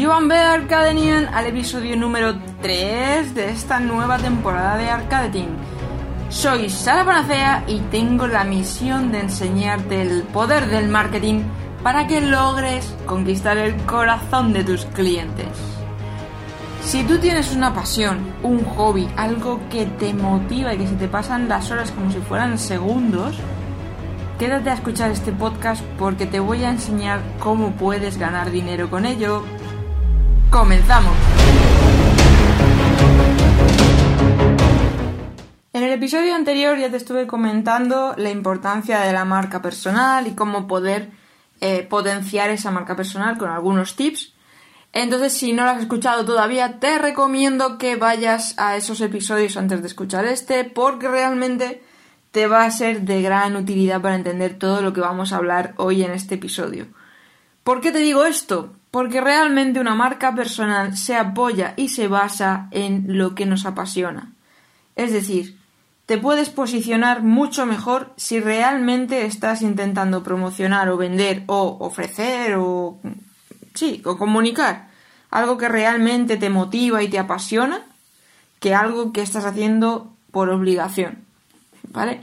Joan B. Arcadenian al episodio número 3 de esta nueva temporada de Arcadeting. Soy Sara Panacea y tengo la misión de enseñarte el poder del marketing para que logres conquistar el corazón de tus clientes. Si tú tienes una pasión, un hobby, algo que te motiva y que se te pasan las horas como si fueran segundos, quédate a escuchar este podcast porque te voy a enseñar cómo puedes ganar dinero con ello. ¡Comenzamos! En el episodio anterior ya te estuve comentando la importancia de la marca personal y cómo poder eh, potenciar esa marca personal con algunos tips. Entonces, si no lo has escuchado todavía, te recomiendo que vayas a esos episodios antes de escuchar este, porque realmente te va a ser de gran utilidad para entender todo lo que vamos a hablar hoy en este episodio. ¿Por qué te digo esto? Porque realmente una marca personal se apoya y se basa en lo que nos apasiona. Es decir, te puedes posicionar mucho mejor si realmente estás intentando promocionar o vender o ofrecer o sí, o comunicar algo que realmente te motiva y te apasiona que algo que estás haciendo por obligación. ¿Vale?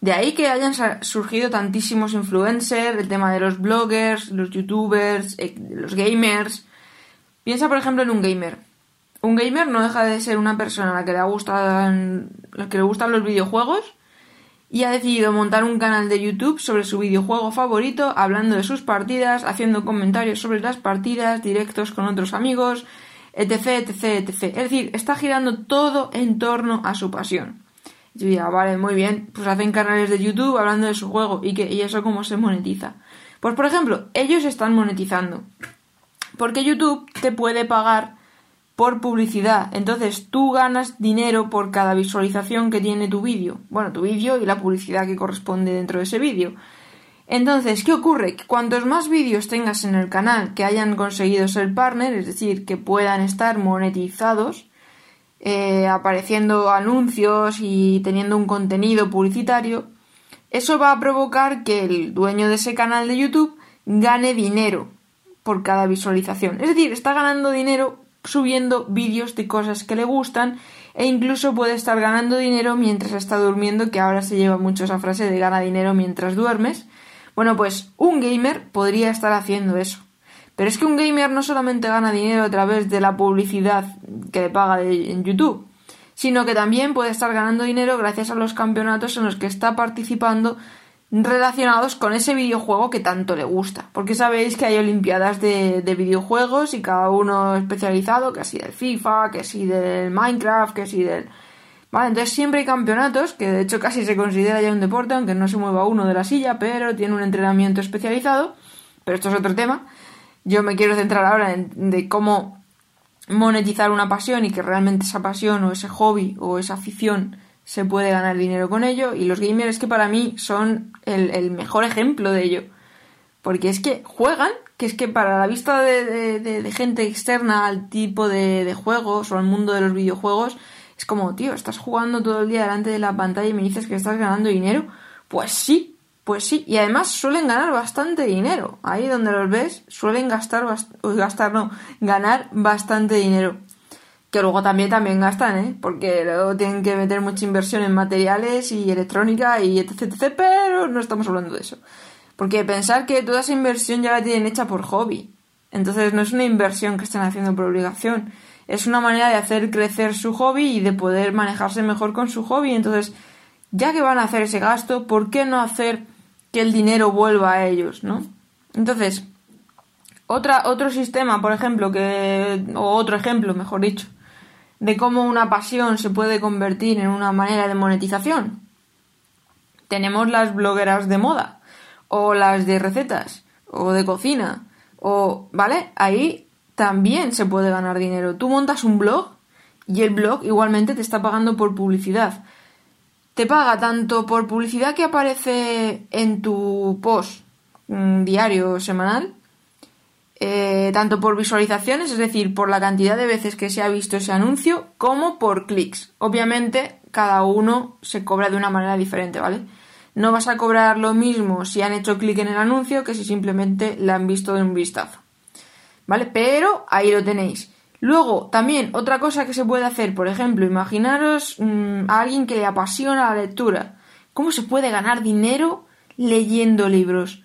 De ahí que hayan surgido tantísimos influencers, el tema de los bloggers, los youtubers, eh, los gamers. Piensa, por ejemplo, en un gamer. Un gamer no deja de ser una persona a la que le gustan, que le gustan los videojuegos y ha decidido montar un canal de YouTube sobre su videojuego favorito, hablando de sus partidas, haciendo comentarios sobre las partidas, directos con otros amigos, etc, etc, etc. Es decir, está girando todo en torno a su pasión. Yo diría, vale, muy bien, pues hacen canales de YouTube hablando de su juego y, que, y eso cómo se monetiza. Pues por ejemplo, ellos están monetizando. Porque YouTube te puede pagar por publicidad. Entonces tú ganas dinero por cada visualización que tiene tu vídeo. Bueno, tu vídeo y la publicidad que corresponde dentro de ese vídeo. Entonces, ¿qué ocurre? Que cuantos más vídeos tengas en el canal que hayan conseguido ser partner, es decir, que puedan estar monetizados, eh, apareciendo anuncios y teniendo un contenido publicitario, eso va a provocar que el dueño de ese canal de YouTube gane dinero por cada visualización. Es decir, está ganando dinero subiendo vídeos de cosas que le gustan e incluso puede estar ganando dinero mientras está durmiendo, que ahora se lleva mucho esa frase de gana dinero mientras duermes. Bueno, pues un gamer podría estar haciendo eso. Pero es que un gamer no solamente gana dinero a través de la publicidad que le paga en YouTube, sino que también puede estar ganando dinero gracias a los campeonatos en los que está participando relacionados con ese videojuego que tanto le gusta. Porque sabéis que hay olimpiadas de, videojuegos y cada uno especializado, que así del FIFA, que así del Minecraft, que así del... Vale, entonces siempre hay campeonatos, que de hecho casi se considera ya un deporte, aunque no se mueva uno de la silla, pero tiene un entrenamiento especializado. Pero esto es otro tema. Yo me quiero centrar ahora en de cómo monetizar una pasión y que realmente esa pasión o ese hobby o esa afición se puede ganar dinero con ello y los gamers que para mí son el, mejor ejemplo de ello. Porque es que juegan, que es que para la vista de, gente externa al tipo de, juegos o al mundo de los videojuegos, es como, tío, estás jugando todo el día delante de la pantalla y me dices que estás ganando dinero. Pues sí, pues sí. Y además suelen ganar bastante dinero. Ahí donde los ves, suelen gastar, gastar no, ganar bastante dinero que luego también también gastan, ¿eh? Porque luego tienen que meter mucha inversión en materiales y electrónica y etc, etc, pero no estamos hablando de eso. Porque pensar que toda esa inversión ya la tienen hecha por hobby. Entonces no es una inversión que estén haciendo por obligación. Es una manera de hacer crecer su hobby y de poder manejarse mejor con su hobby. Entonces, ya que van a hacer ese gasto, ¿por qué no hacer que el dinero vuelva a ellos, no? Entonces, otra, otro sistema, por ejemplo, que, o otro ejemplo, mejor dicho, de cómo una pasión se puede convertir en una manera de monetización. Tenemos las blogueras de moda, o las de recetas, o de cocina, o, ¿vale? Ahí también se puede ganar dinero. Tú montas un blog y el blog igualmente te está pagando por publicidad. Te paga tanto por publicidad que aparece en tu post mm, diario o semanal, eh, tanto por visualizaciones, es decir, por la cantidad de veces que se ha visto ese anuncio, como por clics. Obviamente, cada uno se cobra de una manera diferente, ¿vale? No vas a cobrar lo mismo si han hecho clic en el anuncio que si simplemente la han visto de un vistazo. ¿vale? Pero ahí lo tenéis. Luego, también, otra cosa que se puede hacer, por ejemplo, imaginaros mm, a alguien que le apasiona la lectura. ¿Cómo se puede ganar dinero leyendo libros?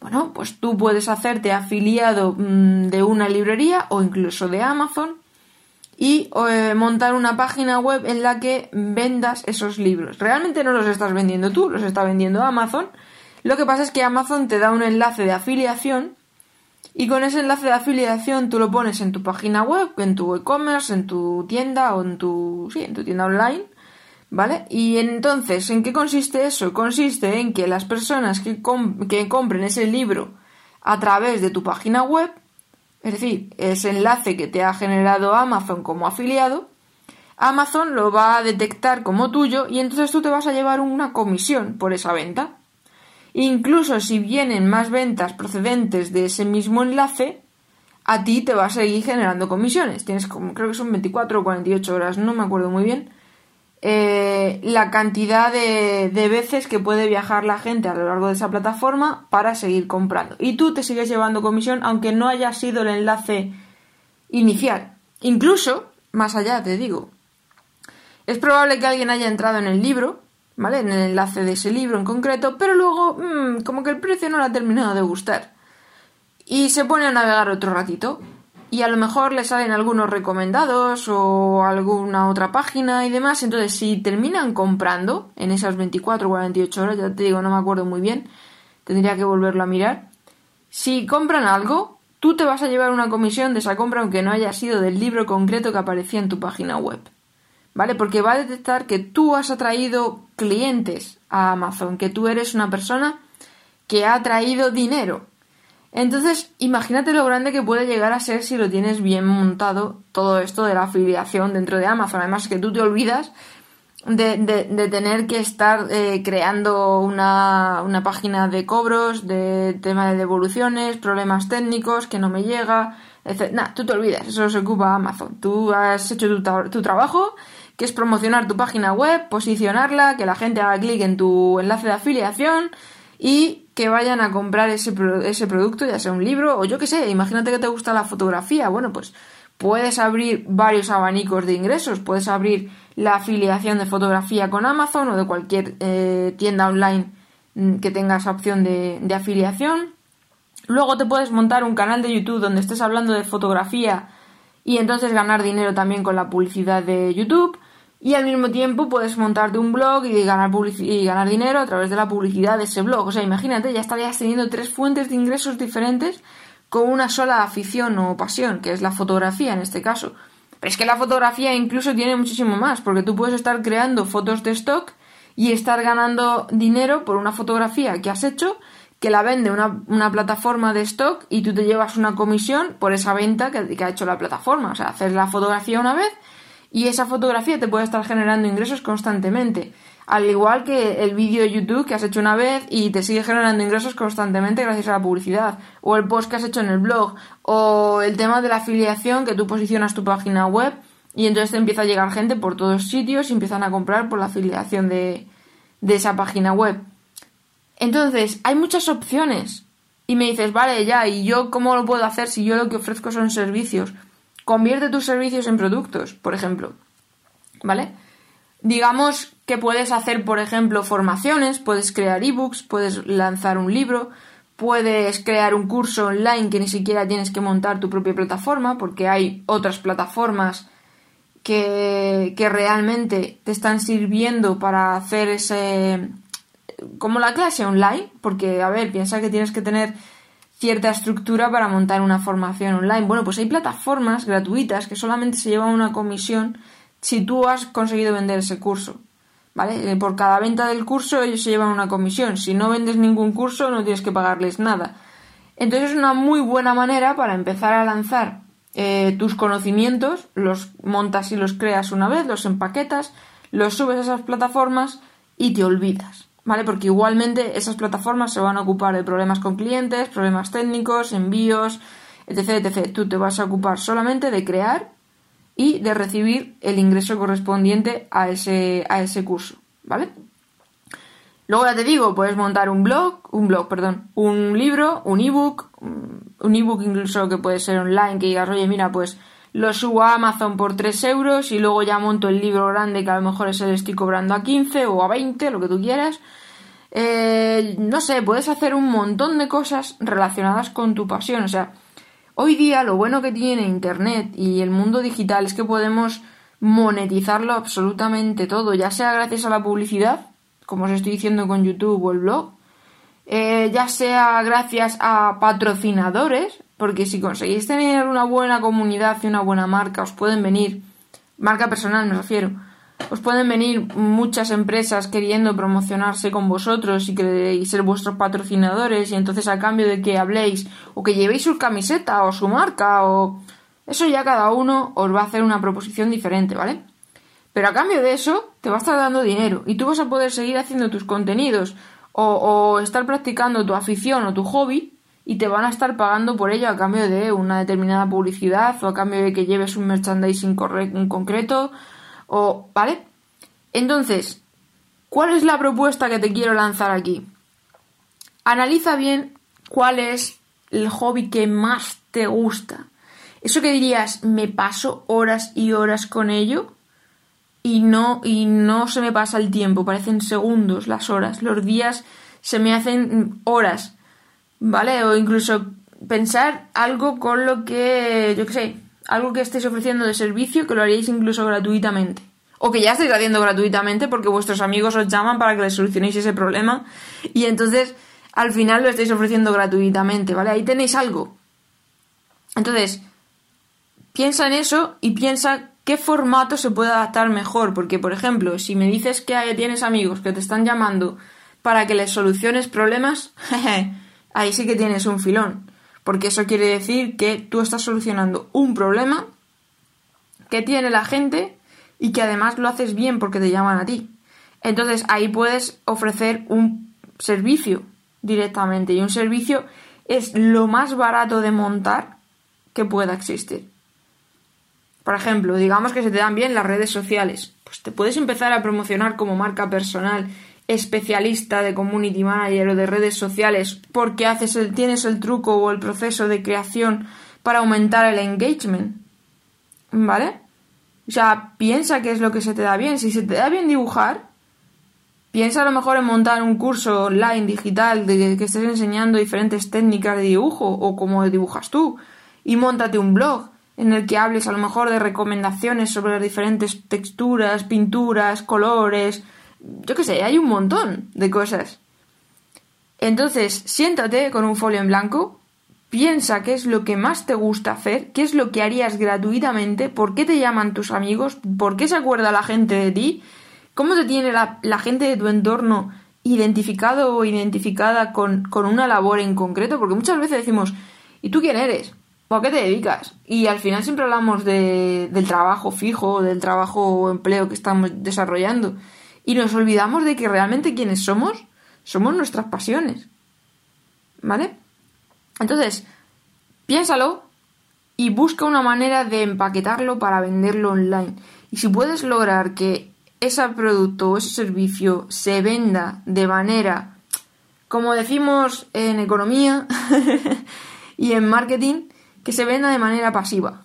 Bueno, pues tú puedes hacerte afiliado mm, de una librería o incluso de Amazon y eh, montar una página web en la que vendas esos libros. Realmente no los estás vendiendo tú, los está vendiendo Amazon. Lo que pasa es que Amazon te da un enlace de afiliación y con ese enlace de afiliación tú lo pones en tu página web, en tu e-commerce, en tu tienda o en tu, sí, en tu tienda online, ¿vale? Y entonces, ¿en qué consiste eso? Consiste en que las personas que, que compren ese libro a través de tu página web es decir, ese enlace que te ha generado Amazon como afiliado, Amazon lo va a detectar como tuyo y entonces tú te vas a llevar una comisión por esa venta. Incluso si vienen más ventas procedentes de ese mismo enlace, a ti te va a seguir generando comisiones. Tienes como, creo que son 24 o 48 horas, no me acuerdo muy bien, eh, la cantidad de, veces que puede viajar la gente a lo largo de esa plataforma para seguir comprando. Y tú te sigues llevando comisión aunque no haya sido el enlace inicial. Incluso, más allá, te digo, es probable que alguien haya entrado en el libro, ¿vale? En el enlace de ese libro en concreto, pero luego, mm, como que el precio no le ha terminado de gustar. Y se pone a navegar otro ratito y a lo mejor le salen algunos recomendados o alguna otra página y demás. Entonces, si terminan comprando en esas 24 o 48 horas, ya te digo, no me acuerdo muy bien, tendría que volverlo a mirar. Si compran algo, tú te vas a llevar una comisión de esa compra aunque no haya sido del libro concreto que aparecía en tu página web. ¿Vale? Porque va a detectar que tú has atraído clientes a Amazon, que tú eres una persona que ha traído dinero entonces, imagínate lo grande que puede llegar a ser si lo tienes bien montado todo esto de la afiliación dentro de Amazon. Además, que tú te olvidas de, de, tener que estar eh, creando una, una, página de cobros, de tema de devoluciones, problemas técnicos, que no me llega, etc. Nah, tú te olvidas, eso se ocupa Amazon. Tú has hecho tu, tu trabajo, que es promocionar tu página web, posicionarla, que la gente haga clic en tu enlace de afiliación y que vayan a comprar ese, ese producto, ya sea un libro o yo qué sé, imagínate que te gusta la fotografía, bueno, pues puedes abrir varios abanicos de ingresos, puedes abrir la afiliación de fotografía con Amazon o de cualquier eh, tienda online mm, que tenga esa opción de, de afiliación. Luego te puedes montar un canal de YouTube donde estés hablando de fotografía y entonces ganar dinero también con la publicidad de YouTube y al mismo tiempo puedes montarte un blog y ganar, y ganar dinero a través de la publicidad de ese blog. O sea, imagínate, ya estarías teniendo tres fuentes de ingresos diferentes con una sola afición o pasión, que es la fotografía en este caso. Pero es que la fotografía incluso tiene muchísimo más, porque tú puedes estar creando fotos de stock y estar ganando dinero por una fotografía que has hecho, que la vende una, una plataforma de stock y tú te llevas una comisión por esa venta que, que ha hecho la plataforma. O sea, haces la fotografía una vez y esa fotografía te puede estar generando ingresos constantemente. Al igual que el vídeo de YouTube que has hecho una vez y te sigue generando ingresos constantemente gracias a la publicidad, o el post que has hecho en el blog, o el tema de la afiliación que tú posicionas tu página web y entonces te empieza a llegar gente por todos sitios y empiezan a comprar por la afiliación de, de esa página web. Entonces, hay muchas opciones. Y me dices, vale, ya, ¿y yo cómo lo puedo hacer si yo lo que ofrezco son servicios? Convierte tus servicios en productos, por ejemplo. ¿Vale? Digamos que puedes hacer, por ejemplo, formaciones, puedes crear ebooks, puedes lanzar un libro, puedes crear un curso online que ni siquiera tienes que montar tu propia plataforma, porque hay otras plataformas que, que realmente te están sirviendo para hacer ese. como la clase online, porque, a ver, piensa que tienes que tener cierta estructura para montar una formación online. Bueno, pues hay plataformas gratuitas que solamente se llevan una comisión si tú has conseguido vender ese curso. ¿Vale? Eh, por cada venta del curso ellos se llevan una comisión. Si no vendes ningún curso no tienes que pagarles nada. Entonces es una muy buena manera para empezar a lanzar eh, tus conocimientos, los montas y los creas una vez, los empaquetas, los subes a esas plataformas y te olvidas. ¿vale? Porque igualmente esas plataformas se van a ocupar de problemas con clientes, problemas técnicos, envíos, etc, etc. Tú te vas a ocupar solamente de crear y de recibir el ingreso correspondiente a ese, a ese curso, ¿vale? Luego ya te digo, puedes montar un blog, un blog, perdón, un libro, un ebook, un ebook incluso que puede ser online, que digas, oye, mira, pues lo subo a Amazon por 3 euros y luego ya monto el libro grande que a lo mejor ese le estoy cobrando a 15 o a 20, lo que tú quieras. Eh, no sé, puedes hacer un montón de cosas relacionadas con tu pasión. O sea, hoy día lo bueno que tiene Internet y el mundo digital es que podemos monetizarlo absolutamente todo, ya sea gracias a la publicidad, como os estoy diciendo con YouTube o el blog, eh, ya sea gracias a patrocinadores, porque si conseguís tener una buena comunidad y una buena marca, os pueden venir, marca personal me refiero, os pueden venir muchas empresas queriendo promocionarse con vosotros y, que, ser vuestros patrocinadores y entonces a cambio de que habléis o que llevéis su camiseta o su marca o eso ya cada uno os va a hacer una proposición diferente, ¿vale? Pero a cambio de eso te va a estar dando dinero y tú vas a poder seguir haciendo tus contenidos o, o estar practicando tu afición o tu hobby y te van a estar pagando por ello a cambio de una determinada publicidad o a cambio de que lleves un merchandising en concreto o, ¿vale? Entonces, ¿cuál es la propuesta que te quiero lanzar aquí? Analiza bien cuál es el hobby que más te gusta. Eso que dirías, me paso horas y horas con ello y no, y no se me pasa el tiempo, parecen segundos las horas, los días se me hacen horas, ¿vale? O incluso pensar algo con lo que, yo qué sé, algo que estéis ofreciendo de servicio que lo haríais incluso gratuitamente. O que ya estáis haciendo gratuitamente porque vuestros amigos os llaman para que les solucionéis ese problema y entonces al final lo estáis ofreciendo gratuitamente, ¿vale? Ahí tenéis algo. Entonces, piensa en eso y piensa qué formato se puede adaptar mejor, porque por ejemplo, si me dices que tienes amigos que te están llamando para que les soluciones problemas, ahí sí que tienes un filón porque eso quiere decir que tú estás solucionando un problema que tiene la gente y que además lo haces bien porque te llaman a ti. Entonces ahí puedes ofrecer un servicio directamente y un servicio es lo más barato de montar que pueda existir. Por ejemplo, digamos que se te dan bien las redes sociales, pues te puedes empezar a promocionar como marca personal especialista de community manager o de redes sociales porque haces el, tienes el truco o el proceso de creación para aumentar el engagement. ¿Vale? O sea, piensa qué es lo que se te da bien. Si se te da bien dibujar, piensa a lo mejor en montar un curso online digital de que estés enseñando diferentes técnicas de dibujo o cómo dibujas tú. Y montate un blog en el que hables a lo mejor de recomendaciones sobre las diferentes texturas, pinturas, colores, yo qué sé, hay un montón de cosas. Entonces, siéntate con un folio en blanco, piensa qué es lo que más te gusta hacer, qué es lo que harías gratuitamente, por qué te llaman tus amigos, por qué se acuerda la gente de ti, cómo te tiene la, gente de tu entorno identificado o identificada con, con, una labor en concreto, porque muchas veces decimos, ¿y tú quién eres? ¿O a qué te dedicas? Y al final siempre hablamos de, del trabajo fijo, del trabajo o empleo que estamos desarrollando. Y nos olvidamos de que realmente quienes somos somos nuestras pasiones. ¿Vale? Entonces, piénsalo y busca una manera de empaquetarlo para venderlo online. Y si puedes lograr que ese producto o ese servicio se venda de manera, como decimos en economía y en marketing, que se venda de manera pasiva.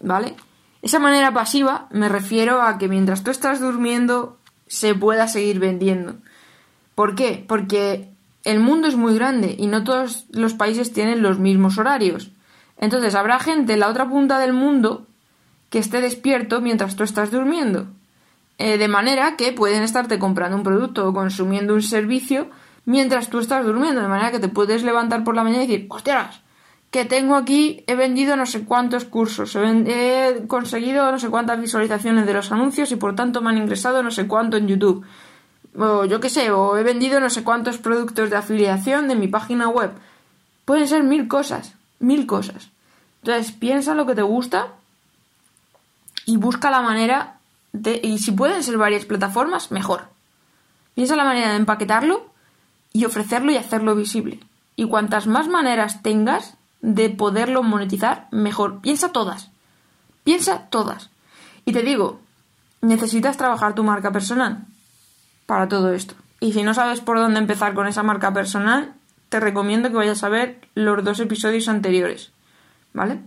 ¿Vale? Esa manera pasiva me refiero a que mientras tú estás durmiendo se pueda seguir vendiendo. ¿Por qué? Porque el mundo es muy grande y no todos los países tienen los mismos horarios. Entonces habrá gente en la otra punta del mundo que esté despierto mientras tú estás durmiendo. Eh, de manera que pueden estarte comprando un producto o consumiendo un servicio mientras tú estás durmiendo. De manera que te puedes levantar por la mañana y decir, hostias, que tengo aquí, he vendido no sé cuántos cursos, he, conseguido no sé cuántas visualizaciones de los anuncios y por tanto me han ingresado no sé cuánto en YouTube. O yo qué sé, o he vendido no sé cuántos productos de afiliación de mi página web. Pueden ser mil cosas, mil cosas. Entonces piensa lo que te gusta y busca la manera de... Y si pueden ser varias plataformas, mejor. Piensa la manera de empaquetarlo y ofrecerlo y hacerlo visible. Y cuantas más maneras tengas, de poderlo monetizar mejor. Piensa todas. Piensa todas. Y te digo, necesitas trabajar tu marca personal para todo esto. Y si no sabes por dónde empezar con esa marca personal, te recomiendo que vayas a ver los dos episodios anteriores, ¿vale?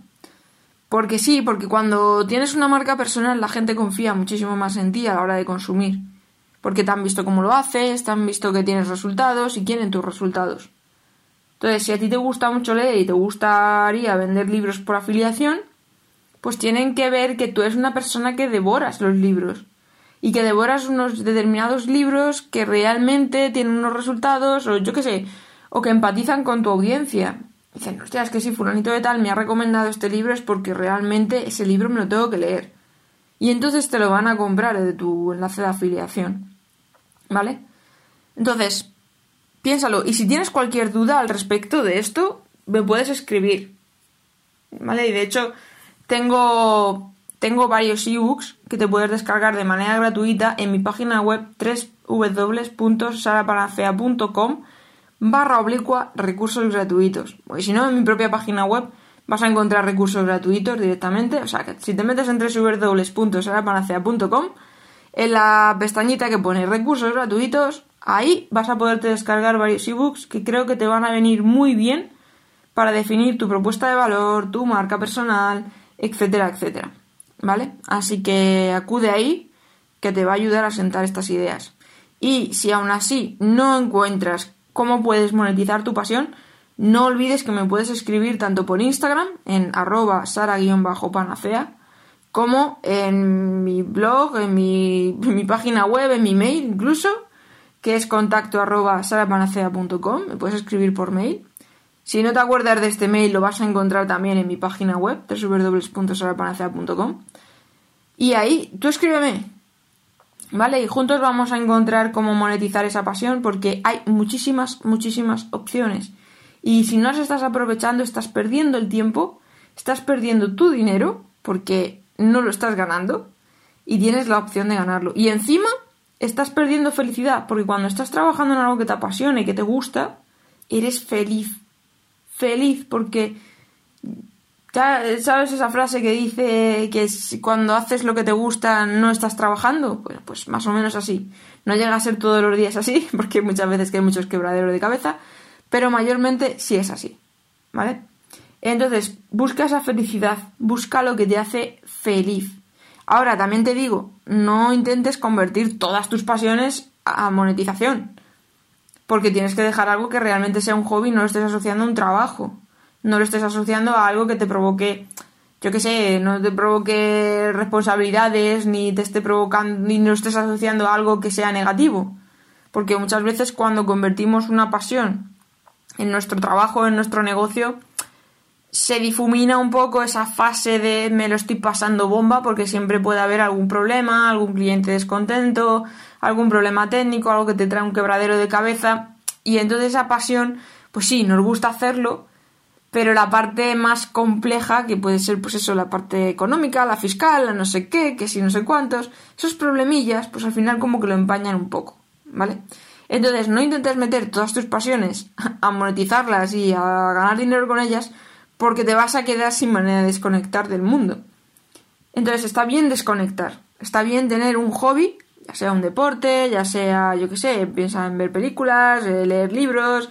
Porque sí, porque cuando tienes una marca personal la gente confía muchísimo más en ti a la hora de consumir. Porque te han visto cómo lo haces, te han visto que tienes resultados y quieren tus resultados. Entonces, si a ti te gusta mucho leer y te gustaría vender libros por afiliación, pues tienen que ver que tú eres una persona que devoras los libros y que devoras unos determinados libros que realmente tienen unos resultados o yo qué sé, o que empatizan con tu audiencia. Dicen, hostia, es que si fulanito de tal me ha recomendado este libro es porque realmente ese libro me lo tengo que leer. Y entonces te lo van a comprar de tu enlace de afiliación. ¿Vale? Entonces, piénsalo. Y si tienes cualquier duda al respecto de esto, me puedes escribir. ¿Vale? Y de hecho, tengo, tengo varios ebooks que te puedes descargar de manera gratuita en mi página web www.sarapanacea.com barra oblicua recursos gratuitos. Y si no, en mi propia página web vas a encontrar recursos gratuitos directamente. O sea, que si te metes en www.sarapanacea.com, en la pestañita que pone recursos gratuitos, ahí vas a poderte descargar varios ebooks que creo que te van a venir muy bien para definir tu propuesta de valor, tu marca personal, etcétera, etcétera. ¿Vale? Así que acude ahí que te va a ayudar a sentar estas ideas. Y si aún así no encuentras cómo puedes monetizar tu pasión, no olvides que me puedes escribir tanto por Instagram en arroba sara-panacea como en mi blog, en mi, página web, en mi mail incluso, que es contacto arroba me puedes escribir por mail. Si no te acuerdas de este mail, lo vas a encontrar también en mi página web, www.sarapanacea.com. Y ahí, tú escríbeme, ¿Vale? Y juntos vamos a encontrar cómo monetizar esa pasión porque hay muchísimas, muchísimas opciones. Y si no las estás aprovechando, estás perdiendo el tiempo, estás perdiendo tu dinero porque no lo estás ganando y tienes la opción de ganarlo. Y encima estás perdiendo felicidad porque cuando estás trabajando en algo que te apasiona y que te gusta, eres feliz. Feliz porque ¿Sabes esa frase que dice que cuando haces lo que te gusta no estás trabajando? Pues más o menos así. No llega a ser todos los días así, porque muchas veces que hay muchos quebraderos de cabeza, pero mayormente sí es así. ¿Vale? Entonces, busca esa felicidad, busca lo que te hace feliz. Ahora, también te digo, no intentes convertir todas tus pasiones a monetización, porque tienes que dejar algo que realmente sea un hobby no lo estés asociando a un trabajo no lo estés asociando a algo que te provoque, yo qué sé, no te provoque responsabilidades, ni te esté provocando, ni no estés asociando a algo que sea negativo. Porque muchas veces cuando convertimos una pasión en nuestro trabajo, en nuestro negocio, se difumina un poco esa fase de me lo estoy pasando bomba porque siempre puede haber algún problema, algún cliente descontento, algún problema técnico, algo que te trae un quebradero de cabeza y entonces esa pasión, pues sí, nos gusta hacerlo, pero la parte más compleja, que puede ser pues eso, la parte económica, la fiscal, la no sé qué, que si no sé cuántos, esos problemillas, pues al final como que lo empañan un poco, ¿vale? Entonces, no intentes meter todas tus pasiones a monetizarlas y a ganar dinero con ellas, porque te vas a quedar sin manera de desconectar del mundo. Entonces, está bien desconectar, está bien tener un hobby, ya sea un deporte, ya sea, yo qué sé, piensa en ver películas, eh, leer libros,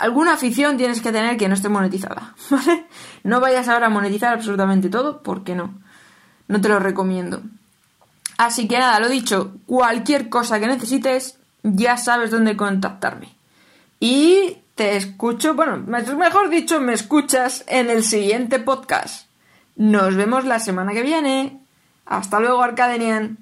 alguna afición tienes que tener que no esté monetizada, ¿vale? No vayas ahora a monetizar absolutamente todo, porque no. No te lo recomiendo. Así que nada, lo dicho, cualquier cosa que necesites, ya sabes dónde contactarme. Y te escucho, bueno, mejor dicho, me escuchas en el siguiente podcast. Nos vemos la semana que viene. Hasta luego, Arcadenian.